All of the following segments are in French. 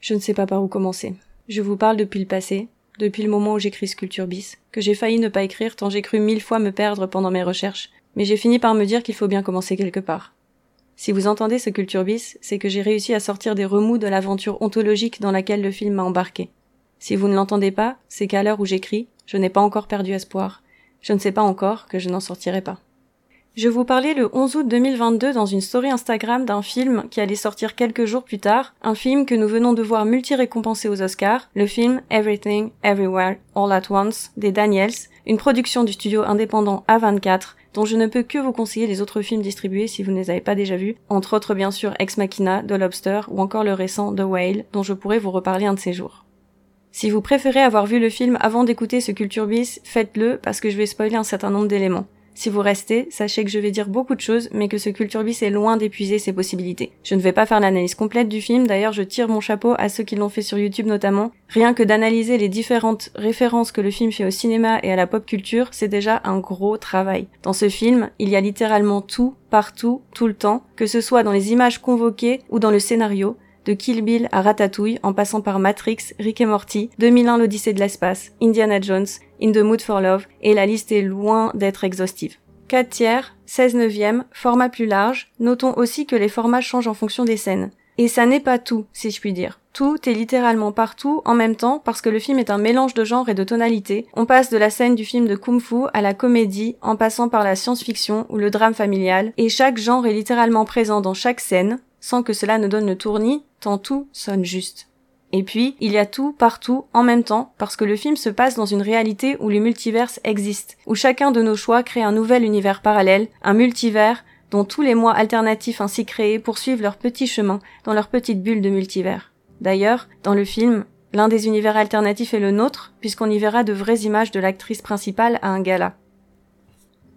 Je ne sais pas par où commencer. Je vous parle depuis le passé, depuis le moment où j'écris Sculpture bis, que j'ai failli ne pas écrire tant j'ai cru mille fois me perdre pendant mes recherches, mais j'ai fini par me dire qu'il faut bien commencer quelque part. Si vous entendez ce Culture bis, c'est que j'ai réussi à sortir des remous de l'aventure ontologique dans laquelle le film m'a embarqué. Si vous ne l'entendez pas, c'est qu'à l'heure où j'écris, je n'ai pas encore perdu espoir. Je ne sais pas encore que je n'en sortirai pas. Je vous parlais le 11 août 2022 dans une story Instagram d'un film qui allait sortir quelques jours plus tard, un film que nous venons de voir multi-récompensé aux Oscars, le film Everything, Everywhere, All at Once des Daniels, une production du studio indépendant A24, dont je ne peux que vous conseiller les autres films distribués si vous ne les avez pas déjà vus, entre autres bien sûr Ex Machina, The Lobster ou encore le récent The Whale, dont je pourrais vous reparler un de ces jours. Si vous préférez avoir vu le film avant d'écouter ce Culture Bis, faites-le parce que je vais spoiler un certain nombre d'éléments. Si vous restez, sachez que je vais dire beaucoup de choses, mais que ce Culture Bis est loin d'épuiser ses possibilités. Je ne vais pas faire l'analyse complète du film, d'ailleurs je tire mon chapeau à ceux qui l'ont fait sur YouTube notamment. Rien que d'analyser les différentes références que le film fait au cinéma et à la pop culture, c'est déjà un gros travail. Dans ce film, il y a littéralement tout, partout, tout le temps, que ce soit dans les images convoquées ou dans le scénario, de Kill Bill à Ratatouille en passant par Matrix, Rick et Morty, 2001 l'Odyssée de l'espace, Indiana Jones, In the Mood for Love, et la liste est loin d'être exhaustive. 4 tiers, 16 neuvième, format plus large, notons aussi que les formats changent en fonction des scènes. Et ça n'est pas tout, si je puis dire. Tout est littéralement partout en même temps parce que le film est un mélange de genres et de tonalités. On passe de la scène du film de kung fu à la comédie en passant par la science-fiction ou le drame familial et chaque genre est littéralement présent dans chaque scène sans que cela ne donne le tournis tant tout sonne juste. Et puis, il y a tout partout en même temps parce que le film se passe dans une réalité où les multiverses existent, où chacun de nos choix crée un nouvel univers parallèle, un multivers dont tous les mois alternatifs ainsi créés poursuivent leur petit chemin dans leur petite bulle de multivers. D'ailleurs, dans le film, l'un des univers alternatifs est le nôtre, puisqu'on y verra de vraies images de l'actrice principale à un gala.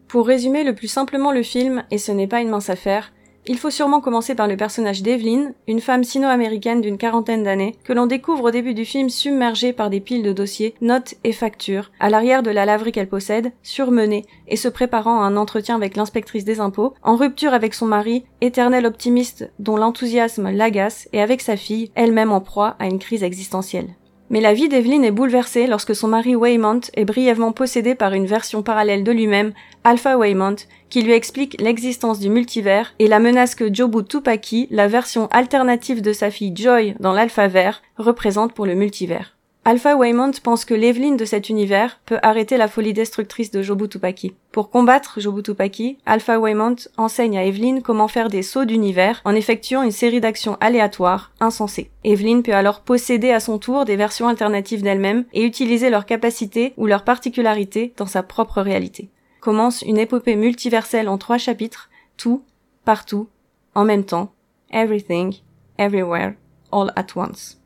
Pour résumer le plus simplement le film, et ce n'est pas une mince affaire, il faut sûrement commencer par le personnage d'Evelyn, une femme sino-américaine d'une quarantaine d'années, que l'on découvre au début du film submergée par des piles de dossiers, notes et factures, à l'arrière de la laverie qu'elle possède, surmenée et se préparant à un entretien avec l'inspectrice des impôts, en rupture avec son mari, éternel optimiste dont l'enthousiasme l'agace, et avec sa fille, elle-même en proie à une crise existentielle. Mais la vie d'Evelyn est bouleversée lorsque son mari Waymont est brièvement possédé par une version parallèle de lui-même, Alpha Waymont, qui lui explique l'existence du multivers et la menace que Jobu Tupaki, la version alternative de sa fille Joy dans l'Alpha Vert, représente pour le multivers. Alpha Waymont pense que l'Evelyn de cet univers peut arrêter la folie destructrice de Jobutupaki. Pour combattre Jobutupaki, Alpha Waymont enseigne à Evelyn comment faire des sauts d'univers en effectuant une série d'actions aléatoires, insensées. Evelyn peut alors posséder à son tour des versions alternatives d'elle-même et utiliser leurs capacités ou leurs particularités dans sa propre réalité. Commence une épopée multiverselle en trois chapitres, tout, partout, en même temps, everything, everywhere, all at once.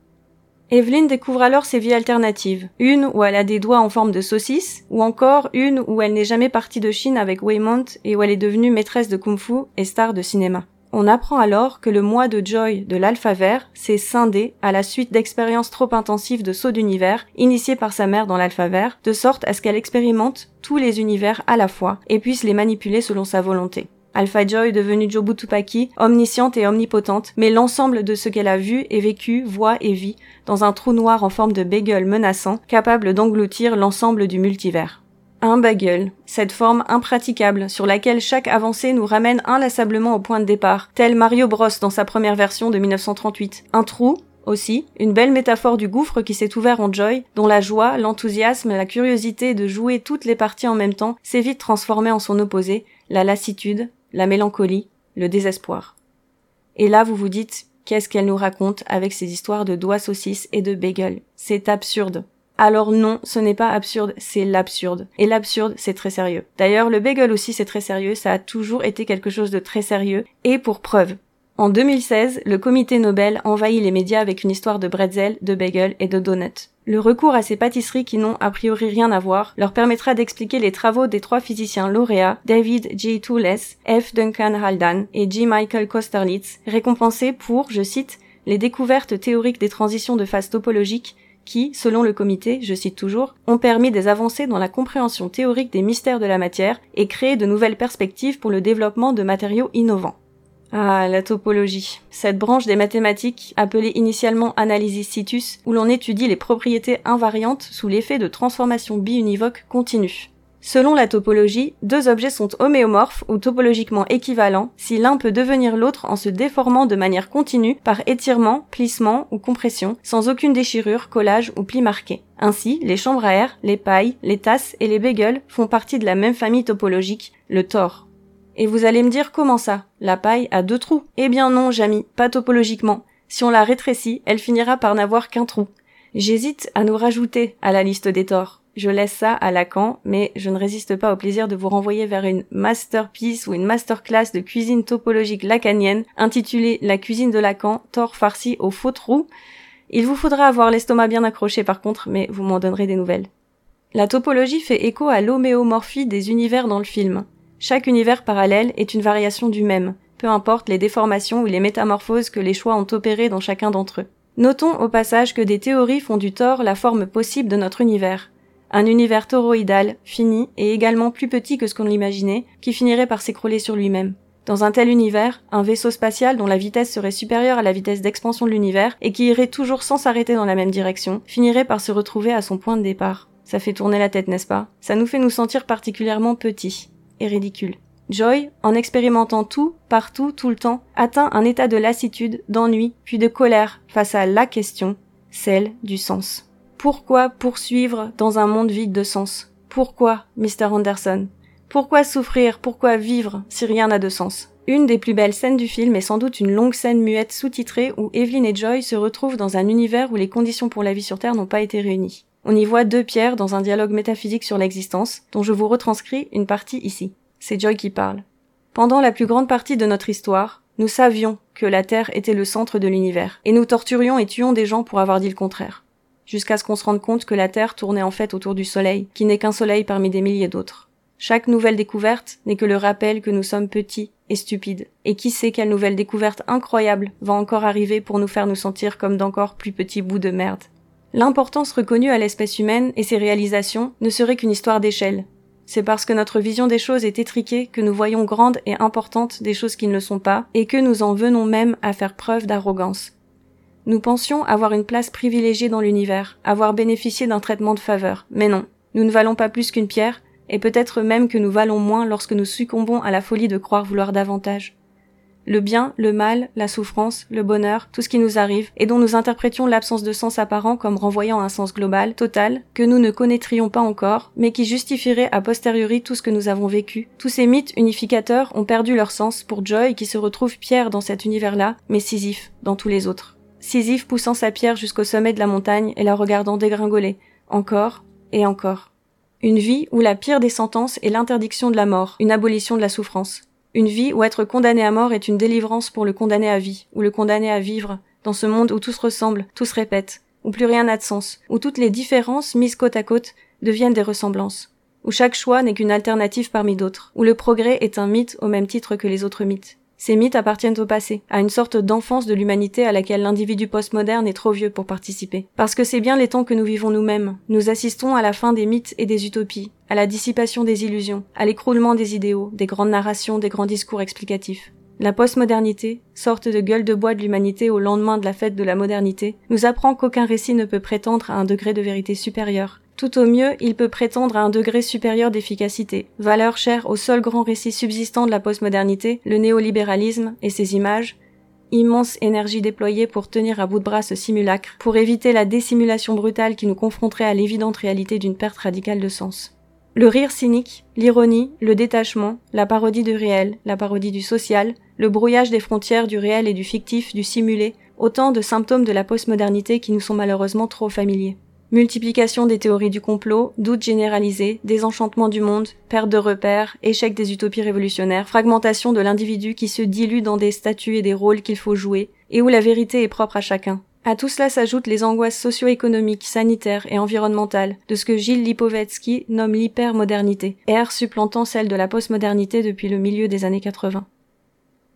Evelyn découvre alors ses vies alternatives. Une où elle a des doigts en forme de saucisse, ou encore une où elle n'est jamais partie de Chine avec Waymont et où elle est devenue maîtresse de kung-fu et star de cinéma. On apprend alors que le mois de Joy de l'Alpha Vert s'est scindé à la suite d'expériences trop intensives de saut d'univers initiées par sa mère dans l'Alpha Vert, de sorte à ce qu'elle expérimente tous les univers à la fois et puisse les manipuler selon sa volonté. Alpha Joy devenue Jobutupaki, omnisciente et omnipotente, mais l'ensemble de ce qu'elle a vu et vécu, voit et vit dans un trou noir en forme de bagel menaçant, capable d'engloutir l'ensemble du multivers. Un bagel, cette forme impraticable sur laquelle chaque avancée nous ramène inlassablement au point de départ, tel Mario Bros dans sa première version de 1938. Un trou, aussi, une belle métaphore du gouffre qui s'est ouvert en Joy, dont la joie, l'enthousiasme, la curiosité de jouer toutes les parties en même temps s'est vite transformée en son opposé, la lassitude, la mélancolie, le désespoir. Et là vous vous dites, qu'est-ce qu'elle nous raconte avec ces histoires de doigts saucisses et de bagel C'est absurde. Alors non, ce n'est pas absurde, c'est l'absurde. Et l'absurde, c'est très sérieux. D'ailleurs, le bagel aussi, c'est très sérieux, ça a toujours été quelque chose de très sérieux. Et pour preuve, en 2016, le comité Nobel envahit les médias avec une histoire de bretzel, de bagel et de donuts. Le recours à ces pâtisseries qui n'ont a priori rien à voir leur permettra d'expliquer les travaux des trois physiciens lauréats David J. Toules, F. Duncan Haldane et G. Michael Kosterlitz, récompensés pour, je cite, les découvertes théoriques des transitions de phase topologiques qui, selon le comité, je cite toujours, ont permis des avancées dans la compréhension théorique des mystères de la matière et créé de nouvelles perspectives pour le développement de matériaux innovants. Ah, la topologie. Cette branche des mathématiques, appelée initialement analysis situs, où l'on étudie les propriétés invariantes sous l'effet de transformation biunivoque continue. Selon la topologie, deux objets sont homéomorphes ou topologiquement équivalents si l'un peut devenir l'autre en se déformant de manière continue par étirement, plissement ou compression, sans aucune déchirure, collage ou pli marqué. Ainsi, les chambres à air, les pailles, les tasses et les bagels font partie de la même famille topologique, le tor. Et vous allez me dire comment ça La paille a deux trous Eh bien non, Jamy, pas topologiquement. Si on la rétrécit, elle finira par n'avoir qu'un trou. J'hésite à nous rajouter à la liste des torts. Je laisse ça à Lacan, mais je ne résiste pas au plaisir de vous renvoyer vers une masterpiece ou une masterclass de cuisine topologique lacanienne intitulée La cuisine de Lacan, tort farci au faux trou. Il vous faudra avoir l'estomac bien accroché par contre, mais vous m'en donnerez des nouvelles. La topologie fait écho à l'homéomorphie des univers dans le film. Chaque univers parallèle est une variation du même, peu importe les déformations ou les métamorphoses que les choix ont opérées dans chacun d'entre eux. Notons au passage que des théories font du tort la forme possible de notre univers. Un univers toroïdal, fini, et également plus petit que ce qu'on l'imaginait, qui finirait par s'écrouler sur lui-même. Dans un tel univers, un vaisseau spatial dont la vitesse serait supérieure à la vitesse d'expansion de l'univers et qui irait toujours sans s'arrêter dans la même direction, finirait par se retrouver à son point de départ. Ça fait tourner la tête, n'est-ce pas? Ça nous fait nous sentir particulièrement petits ridicule. Joy, en expérimentant tout, partout, tout le temps, atteint un état de lassitude, d'ennui, puis de colère face à la question, celle du sens. Pourquoi poursuivre dans un monde vide de sens? Pourquoi, Mr. Anderson? Pourquoi souffrir? Pourquoi vivre si rien n'a de sens? Une des plus belles scènes du film est sans doute une longue scène muette sous-titrée où Evelyn et Joy se retrouvent dans un univers où les conditions pour la vie sur Terre n'ont pas été réunies. On y voit deux pierres dans un dialogue métaphysique sur l'existence, dont je vous retranscris une partie ici. C'est Joy qui parle. Pendant la plus grande partie de notre histoire, nous savions que la Terre était le centre de l'univers, et nous torturions et tuions des gens pour avoir dit le contraire. Jusqu'à ce qu'on se rende compte que la Terre tournait en fait autour du Soleil, qui n'est qu'un Soleil parmi des milliers d'autres. Chaque nouvelle découverte n'est que le rappel que nous sommes petits et stupides. Et qui sait quelle nouvelle découverte incroyable va encore arriver pour nous faire nous sentir comme d'encore plus petits bouts de merde. L'importance reconnue à l'espèce humaine et ses réalisations ne serait qu'une histoire d'échelle. C'est parce que notre vision des choses est étriquée que nous voyons grandes et importantes des choses qui ne le sont pas, et que nous en venons même à faire preuve d'arrogance. Nous pensions avoir une place privilégiée dans l'univers, avoir bénéficié d'un traitement de faveur, mais non, nous ne valons pas plus qu'une pierre, et peut-être même que nous valons moins lorsque nous succombons à la folie de croire vouloir davantage le bien, le mal, la souffrance, le bonheur, tout ce qui nous arrive, et dont nous interprétions l'absence de sens apparent comme renvoyant un sens global, total, que nous ne connaîtrions pas encore, mais qui justifierait a posteriori tout ce que nous avons vécu. Tous ces mythes unificateurs ont perdu leur sens pour Joy qui se retrouve Pierre dans cet univers-là, mais Sisyphe dans tous les autres. Sisyphe poussant sa pierre jusqu'au sommet de la montagne et la regardant dégringoler, encore et encore. Une vie où la pire des sentences est l'interdiction de la mort, une abolition de la souffrance. Une vie où être condamné à mort est une délivrance pour le condamné à vie, ou le condamné à vivre, dans ce monde où tout se ressemble, tout se répète, où plus rien n'a de sens, où toutes les différences mises côte à côte deviennent des ressemblances, où chaque choix n'est qu'une alternative parmi d'autres, où le progrès est un mythe au même titre que les autres mythes. Ces mythes appartiennent au passé, à une sorte d'enfance de l'humanité à laquelle l'individu postmoderne est trop vieux pour participer. Parce que c'est bien les temps que nous vivons nous-mêmes. Nous assistons à la fin des mythes et des utopies, à la dissipation des illusions, à l'écroulement des idéaux, des grandes narrations, des grands discours explicatifs. La postmodernité, sorte de gueule de bois de l'humanité au lendemain de la fête de la modernité, nous apprend qu'aucun récit ne peut prétendre à un degré de vérité supérieur, tout au mieux, il peut prétendre à un degré supérieur d'efficacité, valeur chère au seul grand récit subsistant de la postmodernité, le néolibéralisme et ses images, immense énergie déployée pour tenir à bout de bras ce simulacre, pour éviter la dissimulation brutale qui nous confronterait à l'évidente réalité d'une perte radicale de sens. Le rire cynique, l'ironie, le détachement, la parodie du réel, la parodie du social, le brouillage des frontières du réel et du fictif, du simulé, autant de symptômes de la postmodernité qui nous sont malheureusement trop familiers. Multiplication des théories du complot, doutes généralisés, désenchantement du monde, perte de repères, échec des utopies révolutionnaires, fragmentation de l'individu qui se dilue dans des statuts et des rôles qu'il faut jouer, et où la vérité est propre à chacun. À tout cela s'ajoutent les angoisses socio-économiques, sanitaires et environnementales de ce que Gilles Lipovetsky nomme l'hypermodernité, ère supplantant celle de la postmodernité depuis le milieu des années 80.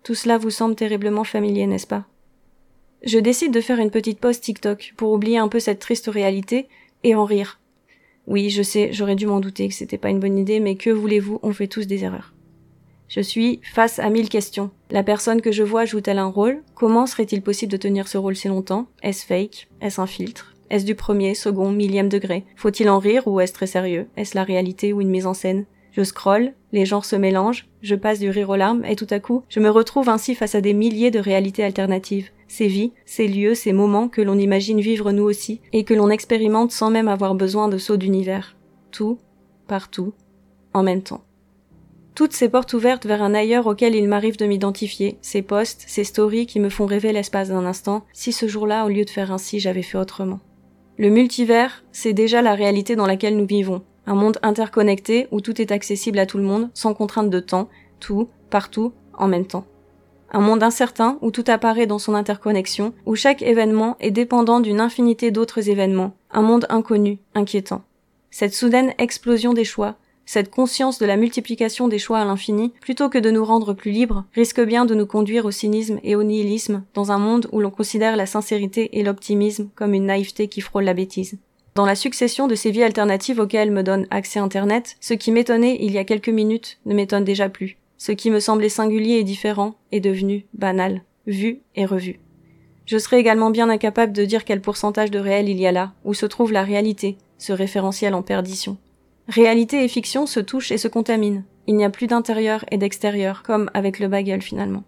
Tout cela vous semble terriblement familier, n'est-ce pas? Je décide de faire une petite pause TikTok pour oublier un peu cette triste réalité et en rire. Oui, je sais, j'aurais dû m'en douter que c'était pas une bonne idée, mais que voulez-vous, on fait tous des erreurs. Je suis face à mille questions. La personne que je vois joue-t-elle un rôle? Comment serait-il possible de tenir ce rôle si longtemps? Est-ce fake? Est-ce un filtre? Est-ce du premier, second, millième degré? Faut-il en rire ou est-ce très sérieux? Est-ce la réalité ou une mise en scène? Je scrolle, les genres se mélangent, je passe du rire aux larmes et tout à coup, je me retrouve ainsi face à des milliers de réalités alternatives. Ces vies, ces lieux, ces moments que l'on imagine vivre nous aussi et que l'on expérimente sans même avoir besoin de sauts d'univers. Tout, partout, en même temps toutes ces portes ouvertes vers un ailleurs auquel il m'arrive de m'identifier, ces posts, ces stories qui me font rêver l'espace d'un instant, si ce jour-là, au lieu de faire ainsi, j'avais fait autrement. Le multivers, c'est déjà la réalité dans laquelle nous vivons, un monde interconnecté où tout est accessible à tout le monde, sans contrainte de temps, tout, partout, en même temps. Un monde incertain où tout apparaît dans son interconnexion, où chaque événement est dépendant d'une infinité d'autres événements, un monde inconnu, inquiétant. Cette soudaine explosion des choix, cette conscience de la multiplication des choix à l'infini, plutôt que de nous rendre plus libres, risque bien de nous conduire au cynisme et au nihilisme dans un monde où l'on considère la sincérité et l'optimisme comme une naïveté qui frôle la bêtise. Dans la succession de ces vies alternatives auxquelles me donne accès Internet, ce qui m'étonnait il y a quelques minutes ne m'étonne déjà plus. Ce qui me semblait singulier et différent est devenu banal, vu et revu. Je serais également bien incapable de dire quel pourcentage de réel il y a là, où se trouve la réalité, ce référentiel en perdition. Réalité et fiction se touchent et se contaminent. Il n'y a plus d'intérieur et d'extérieur, comme avec le bagel finalement.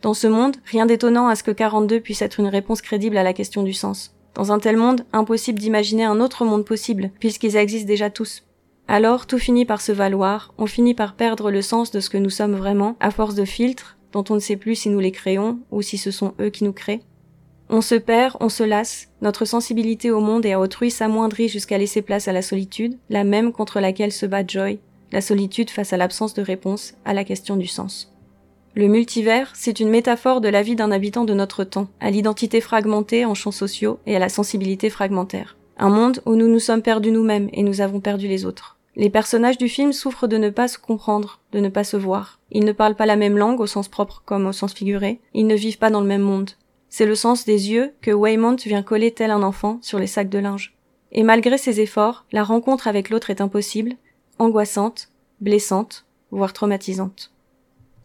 Dans ce monde, rien d'étonnant à ce que 42 puisse être une réponse crédible à la question du sens. Dans un tel monde, impossible d'imaginer un autre monde possible, puisqu'ils existent déjà tous. Alors, tout finit par se valoir, on finit par perdre le sens de ce que nous sommes vraiment, à force de filtres, dont on ne sait plus si nous les créons, ou si ce sont eux qui nous créent. On se perd, on se lasse, notre sensibilité au monde et à autrui s'amoindrit jusqu'à laisser place à la solitude, la même contre laquelle se bat Joy, la solitude face à l'absence de réponse à la question du sens. Le multivers, c'est une métaphore de la vie d'un habitant de notre temps, à l'identité fragmentée en champs sociaux et à la sensibilité fragmentaire. Un monde où nous nous sommes perdus nous-mêmes et nous avons perdu les autres. Les personnages du film souffrent de ne pas se comprendre, de ne pas se voir. Ils ne parlent pas la même langue au sens propre comme au sens figuré. Ils ne vivent pas dans le même monde. C'est le sens des yeux que Waymont vient coller tel un enfant sur les sacs de linge. Et malgré ses efforts, la rencontre avec l'autre est impossible, angoissante, blessante, voire traumatisante.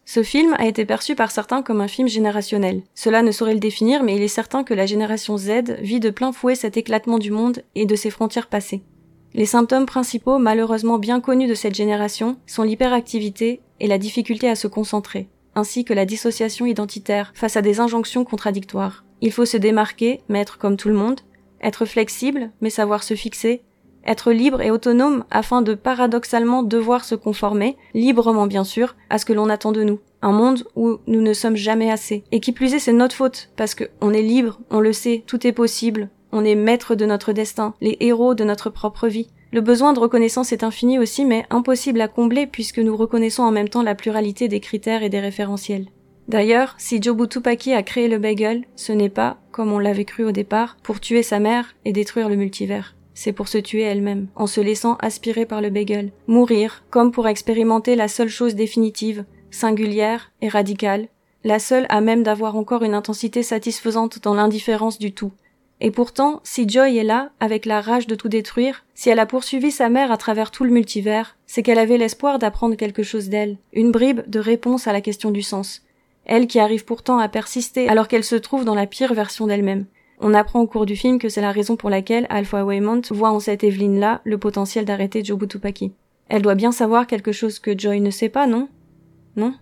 Ce film a été perçu par certains comme un film générationnel. Cela ne saurait le définir, mais il est certain que la génération Z vit de plein fouet cet éclatement du monde et de ses frontières passées. Les symptômes principaux malheureusement bien connus de cette génération sont l'hyperactivité et la difficulté à se concentrer ainsi que la dissociation identitaire face à des injonctions contradictoires. Il faut se démarquer, mais être comme tout le monde, être flexible, mais savoir se fixer, être libre et autonome afin de paradoxalement devoir se conformer, librement bien sûr, à ce que l'on attend de nous. Un monde où nous ne sommes jamais assez. Et qui plus est, c'est notre faute, parce qu'on est libre, on le sait, tout est possible, on est maître de notre destin, les héros de notre propre vie. Le besoin de reconnaissance est infini aussi, mais impossible à combler puisque nous reconnaissons en même temps la pluralité des critères et des référentiels. D'ailleurs, si Jobu Tupaki a créé le bagel, ce n'est pas, comme on l'avait cru au départ, pour tuer sa mère et détruire le multivers. C'est pour se tuer elle-même, en se laissant aspirer par le bagel. Mourir, comme pour expérimenter la seule chose définitive, singulière et radicale, la seule à même d'avoir encore une intensité satisfaisante dans l'indifférence du tout, et pourtant, si Joy est là, avec la rage de tout détruire, si elle a poursuivi sa mère à travers tout le multivers, c'est qu'elle avait l'espoir d'apprendre quelque chose d'elle, une bribe de réponse à la question du sens. Elle qui arrive pourtant à persister alors qu'elle se trouve dans la pire version d'elle-même. On apprend au cours du film que c'est la raison pour laquelle Alpha Waymont voit en cette Evelyn-là le potentiel d'arrêter Jobutupaki. Elle doit bien savoir quelque chose que Joy ne sait pas, non? Non?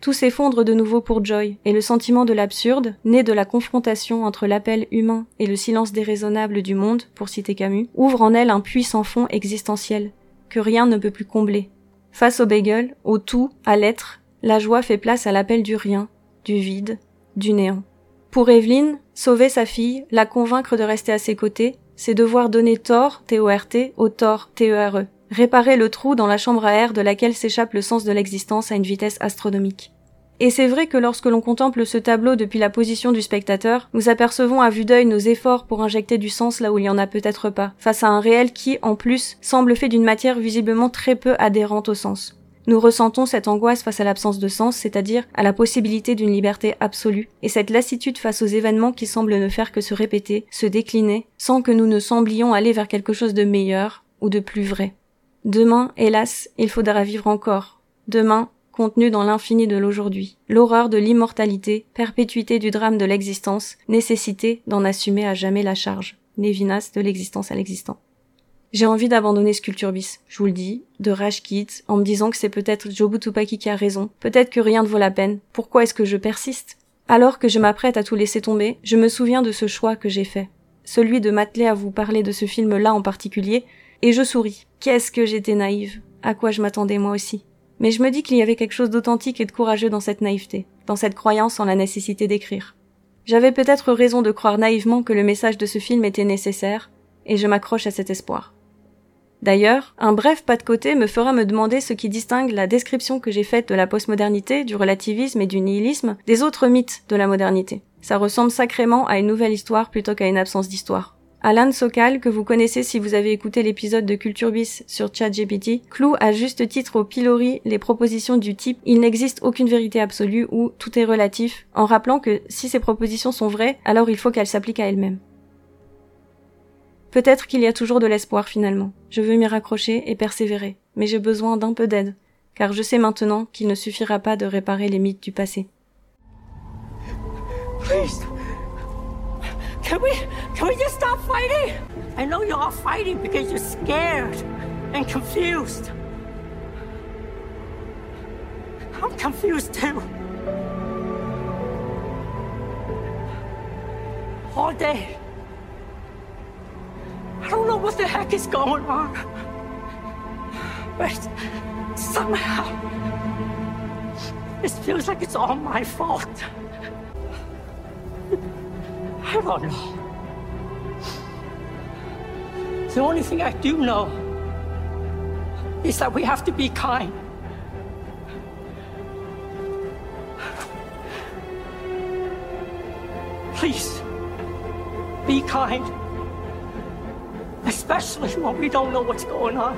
Tout s'effondre de nouveau pour Joy, et le sentiment de l'absurde, né de la confrontation entre l'appel humain et le silence déraisonnable du monde, pour citer Camus, ouvre en elle un puissant fond existentiel, que rien ne peut plus combler. Face au bagel, au tout, à l'être, la joie fait place à l'appel du rien, du vide, du néant. Pour Evelyne, sauver sa fille, la convaincre de rester à ses côtés, c'est devoir donner tort, T-O-R-T, au tort, T-E-R-E réparer le trou dans la chambre à air de laquelle s'échappe le sens de l'existence à une vitesse astronomique. Et c'est vrai que lorsque l'on contemple ce tableau depuis la position du spectateur, nous apercevons à vue d'œil nos efforts pour injecter du sens là où il n'y en a peut-être pas, face à un réel qui, en plus, semble fait d'une matière visiblement très peu adhérente au sens. Nous ressentons cette angoisse face à l'absence de sens, c'est-à-dire à la possibilité d'une liberté absolue, et cette lassitude face aux événements qui semblent ne faire que se répéter, se décliner, sans que nous ne semblions aller vers quelque chose de meilleur ou de plus vrai. Demain, hélas, il faudra vivre encore. Demain, contenu dans l'infini de l'aujourd'hui. L'horreur de l'immortalité, perpétuité du drame de l'existence, nécessité d'en assumer à jamais la charge. Nevinas de l'existence à l'existant. J'ai envie d'abandonner Sculpturbis, je vous le dis, de Rage Kids, en me disant que c'est peut-être Jobu Tupaki qui a raison, peut-être que rien ne vaut la peine, pourquoi est-ce que je persiste? Alors que je m'apprête à tout laisser tomber, je me souviens de ce choix que j'ai fait, celui de m'atteler à vous parler de ce film-là en particulier, et je souris. Qu'est-ce que j'étais naïve, à quoi je m'attendais moi aussi. Mais je me dis qu'il y avait quelque chose d'authentique et de courageux dans cette naïveté, dans cette croyance en la nécessité d'écrire. J'avais peut-être raison de croire naïvement que le message de ce film était nécessaire, et je m'accroche à cet espoir. D'ailleurs, un bref pas de côté me fera me demander ce qui distingue la description que j'ai faite de la postmodernité, du relativisme et du nihilisme des autres mythes de la modernité. Ça ressemble sacrément à une nouvelle histoire plutôt qu'à une absence d'histoire. Alan Sokal, que vous connaissez si vous avez écouté l'épisode de Culture Bis sur ChatGPT, cloue à juste titre au pilori les propositions du type il n'existe aucune vérité absolue ou tout est relatif, en rappelant que si ces propositions sont vraies, alors il faut qu'elles s'appliquent à elles-mêmes. Peut-être qu'il y a toujours de l'espoir finalement. Je veux m'y raccrocher et persévérer, mais j'ai besoin d'un peu d'aide, car je sais maintenant qu'il ne suffira pas de réparer les mythes du passé. Can we, can we just stop fighting? I know you're all fighting because you're scared and confused. I'm confused too. All day. I don't know what the heck is going on. But somehow, this feels like it's all my fault. I don't know. The only thing I do know is that we have to be kind. Please, be kind. Especially when we don't know what's going on.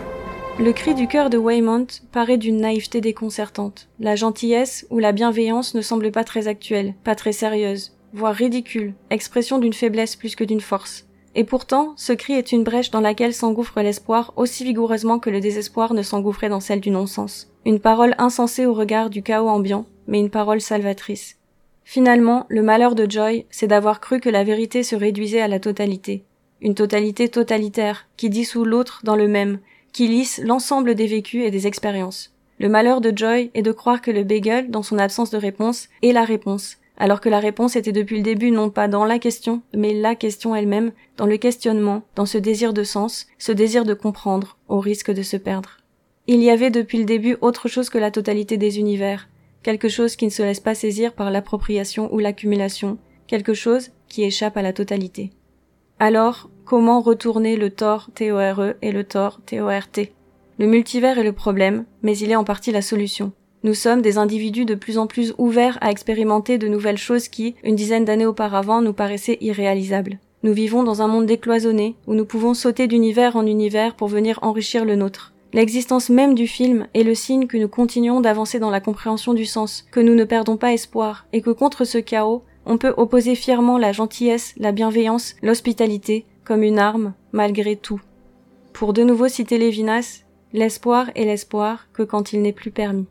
Le cri du cœur de Waymont paraît d'une naïveté déconcertante. La gentillesse ou la bienveillance ne semble pas très actuelle, pas très sérieuse voire ridicule, expression d'une faiblesse plus que d'une force. Et pourtant, ce cri est une brèche dans laquelle s'engouffre l'espoir aussi vigoureusement que le désespoir ne s'engouffrait dans celle du non-sens. Une parole insensée au regard du chaos ambiant, mais une parole salvatrice. Finalement, le malheur de Joy, c'est d'avoir cru que la vérité se réduisait à la totalité. Une totalité totalitaire, qui dissout l'autre dans le même, qui lisse l'ensemble des vécus et des expériences. Le malheur de Joy est de croire que le bagel, dans son absence de réponse, est la réponse, alors que la réponse était depuis le début non pas dans la question, mais la question elle-même, dans le questionnement, dans ce désir de sens, ce désir de comprendre, au risque de se perdre. Il y avait depuis le début autre chose que la totalité des univers, quelque chose qui ne se laisse pas saisir par l'appropriation ou l'accumulation, quelque chose qui échappe à la totalité. Alors, comment retourner le tort TORE et le tort TORT Le multivers est le problème, mais il est en partie la solution. Nous sommes des individus de plus en plus ouverts à expérimenter de nouvelles choses qui, une dizaine d'années auparavant, nous paraissaient irréalisables. Nous vivons dans un monde décloisonné, où nous pouvons sauter d'univers en univers pour venir enrichir le nôtre. L'existence même du film est le signe que nous continuons d'avancer dans la compréhension du sens, que nous ne perdons pas espoir, et que contre ce chaos, on peut opposer fièrement la gentillesse, la bienveillance, l'hospitalité, comme une arme, malgré tout. Pour de nouveau citer Lévinas, l'espoir est l'espoir que quand il n'est plus permis.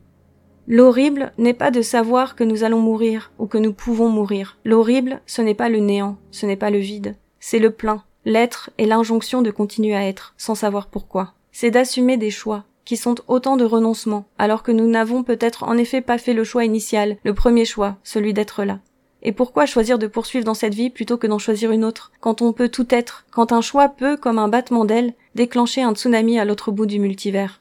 L'horrible n'est pas de savoir que nous allons mourir ou que nous pouvons mourir. L'horrible, ce n'est pas le néant, ce n'est pas le vide, c'est le plein, l'être et l'injonction de continuer à être, sans savoir pourquoi. C'est d'assumer des choix, qui sont autant de renoncements, alors que nous n'avons peut-être en effet pas fait le choix initial, le premier choix, celui d'être là. Et pourquoi choisir de poursuivre dans cette vie plutôt que d'en choisir une autre, quand on peut tout être, quand un choix peut, comme un battement d'aile, déclencher un tsunami à l'autre bout du multivers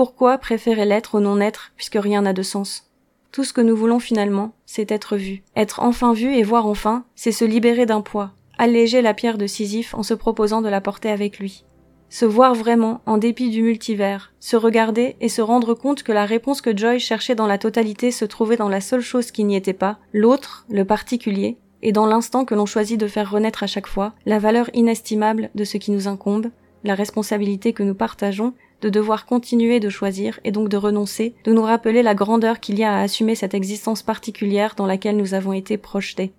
pourquoi préférer l'être au non-être puisque rien n'a de sens Tout ce que nous voulons finalement, c'est être vu. Être enfin vu et voir enfin, c'est se libérer d'un poids, alléger la pierre de Sisyphe en se proposant de la porter avec lui. Se voir vraiment en dépit du multivers, se regarder et se rendre compte que la réponse que Joy cherchait dans la totalité se trouvait dans la seule chose qui n'y était pas, l'autre, le particulier, et dans l'instant que l'on choisit de faire renaître à chaque fois, la valeur inestimable de ce qui nous incombe, la responsabilité que nous partageons, de devoir continuer de choisir et donc de renoncer, de nous rappeler la grandeur qu'il y a à assumer cette existence particulière dans laquelle nous avons été projetés.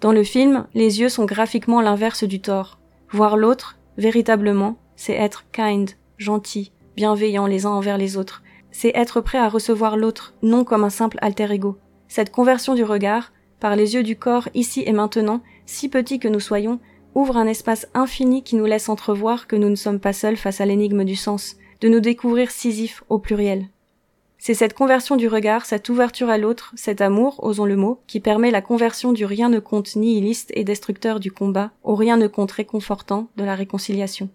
Dans le film, les yeux sont graphiquement l'inverse du tort. Voir l'autre, véritablement, c'est être kind, gentil, bienveillant les uns envers les autres. C'est être prêt à recevoir l'autre, non comme un simple alter ego. Cette conversion du regard, par les yeux du corps ici et maintenant, si petits que nous soyons, ouvre un espace infini qui nous laisse entrevoir que nous ne sommes pas seuls face à l'énigme du sens, de nous découvrir Sisyphe au pluriel. C'est cette conversion du regard, cette ouverture à l'autre, cet amour, osons le mot, qui permet la conversion du rien ne compte nihiliste et destructeur du combat au rien ne compte réconfortant de la réconciliation.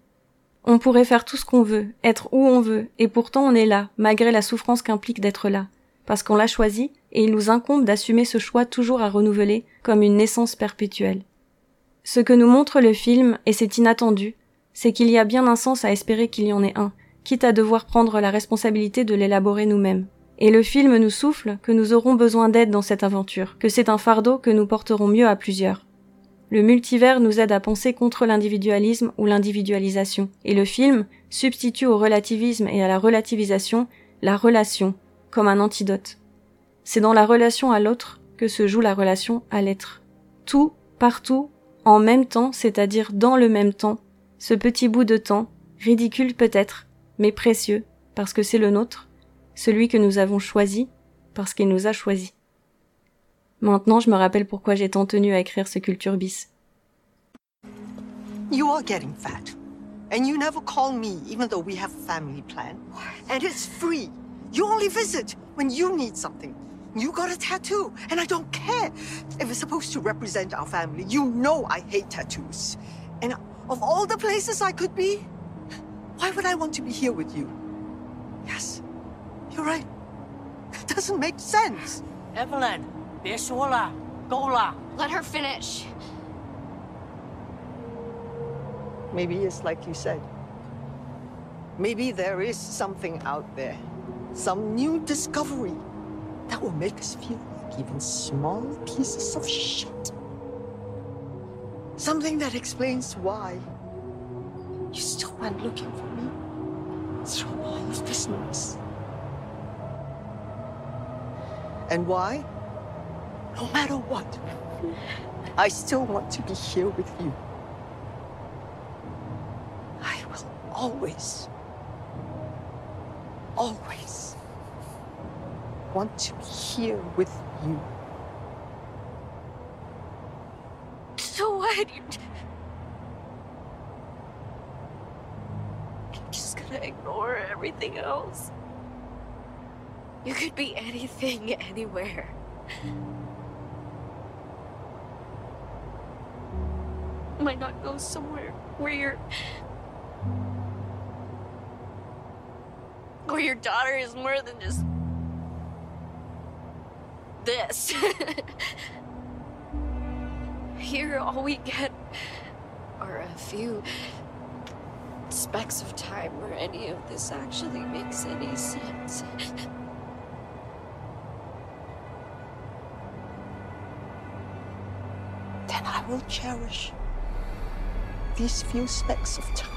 On pourrait faire tout ce qu'on veut, être où on veut, et pourtant on est là, malgré la souffrance qu'implique d'être là, parce qu'on l'a choisi, et il nous incombe d'assumer ce choix toujours à renouveler, comme une naissance perpétuelle. Ce que nous montre le film, et c'est inattendu, c'est qu'il y a bien un sens à espérer qu'il y en ait un, quitte à devoir prendre la responsabilité de l'élaborer nous-mêmes. Et le film nous souffle que nous aurons besoin d'aide dans cette aventure, que c'est un fardeau que nous porterons mieux à plusieurs. Le multivers nous aide à penser contre l'individualisme ou l'individualisation, et le film substitue au relativisme et à la relativisation la relation, comme un antidote. C'est dans la relation à l'autre que se joue la relation à l'être. Tout, partout, en même temps, c'est-à-dire dans le même temps, ce petit bout de temps, ridicule peut-être, mais précieux, parce que c'est le nôtre, celui que nous avons choisi, parce qu'il nous a choisis. Maintenant, je me rappelle pourquoi j'ai tant tenu à écrire ce culture bis. You are getting fat. And you never call me, even though we have a family plan. And it's free. You only visit when you need something. You got a tattoo, and I don't care. It was supposed to represent our family. You know I hate tattoos. And of all the places I could be, why would I want to be here with you? Yes, you're right. It doesn't make sense. Evelyn, Bishola, Gola. Let her finish. Maybe it's like you said. Maybe there is something out there. Some new discovery that will make us feel like even small pieces of shit. Something that explains why you still went looking for me through all of this noise. And why? No matter what, I still want to be here with you. I will always, always want to be here with you. So what? You're just gonna ignore everything else? You could be anything, anywhere. Might not go somewhere where you're. Where your daughter is more than just. This. Here, all we get are a few specks of time where any of this actually makes any sense. Then I will cherish these few specks of time.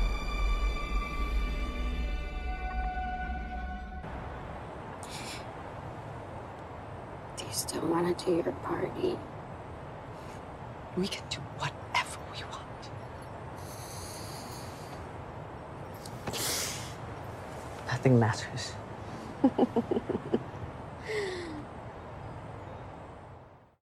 To your party? We can do whatever we want. Nothing matters.